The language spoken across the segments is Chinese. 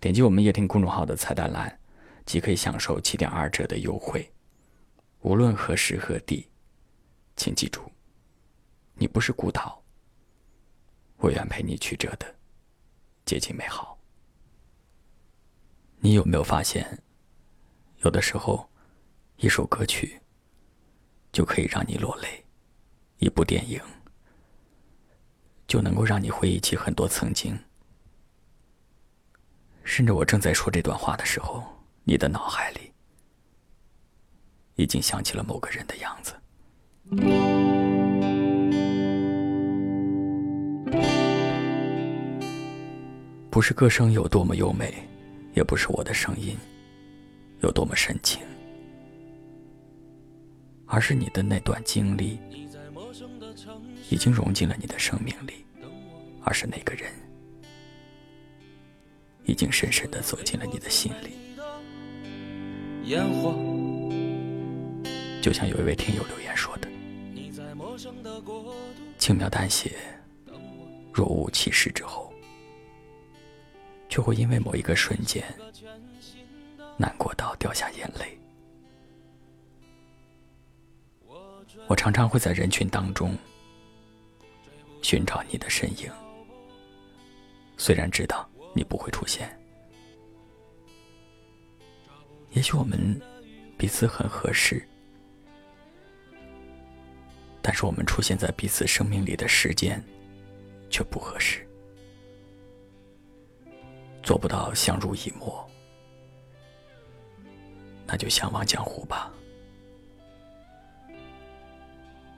点击我们夜听公众号的菜单栏，即可以享受七点二折的优惠。无论何时何地，请记住，你不是孤岛。我愿陪你曲折的接近美好。你有没有发现，有的时候，一首歌曲就可以让你落泪，一部电影就能够让你回忆起很多曾经。甚至我正在说这段话的时候，你的脑海里已经想起了某个人的样子。不是歌声有多么优美，也不是我的声音有多么深情，而是你的那段经历已经融进了你的生命里，而是那个人。已经深深的走进了你的心里。就像有一位听友留言说的：“轻描淡写，若无其事之后，却会因为某一个瞬间难过到掉下眼泪。”我常常会在人群当中寻找你的身影，虽然知道。你不会出现。也许我们彼此很合适，但是我们出现在彼此生命里的时间却不合适，做不到相濡以沫，那就相忘江湖吧。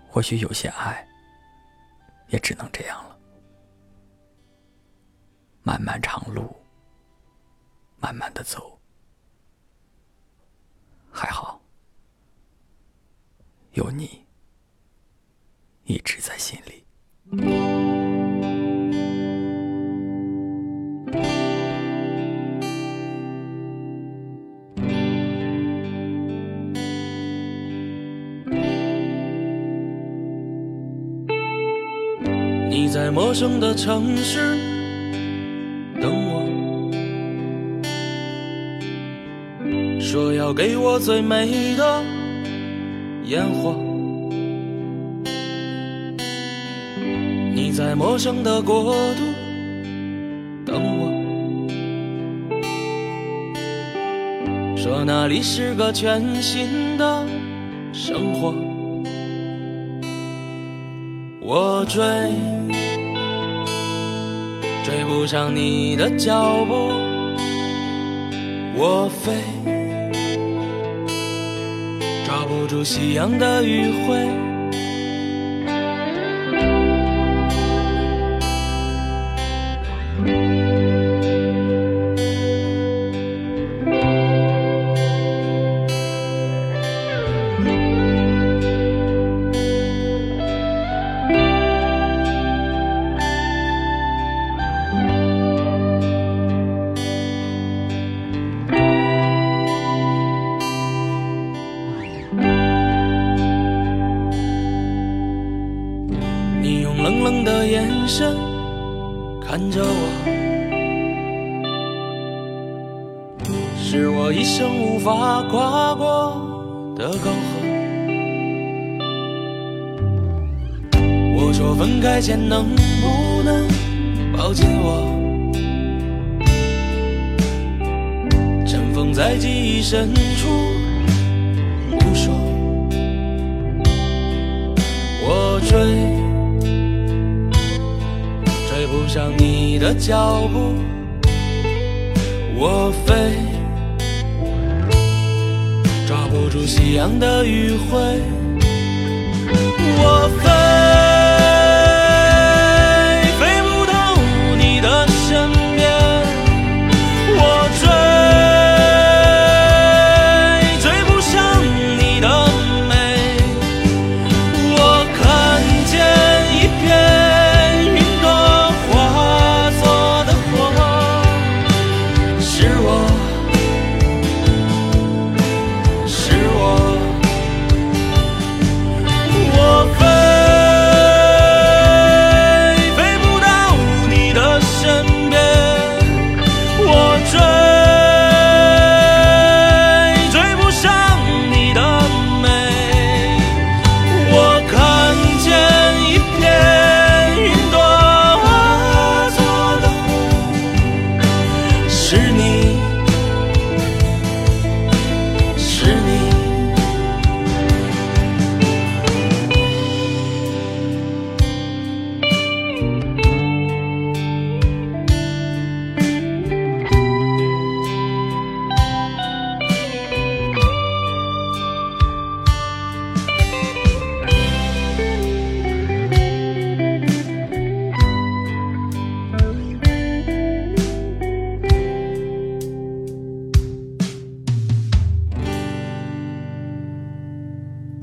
或许有些爱，也只能这样了。漫漫长路，慢慢的走，还好有你一直在心里。你在陌生的城市。要给我最美的烟火。你在陌生的国度等我，说那里是个全新的生活。我追。追不上你的脚步，我飞，不住夕阳的余晖。的眼神看着我，是我一生无法跨过的沟壑。我说分开前能不能抱紧我？尘封在记忆深处，不说。我追。不上你的脚步，我飞，抓不住夕阳的余晖，我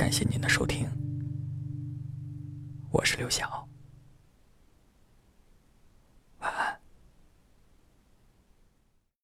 感谢您的收听，我是刘晓。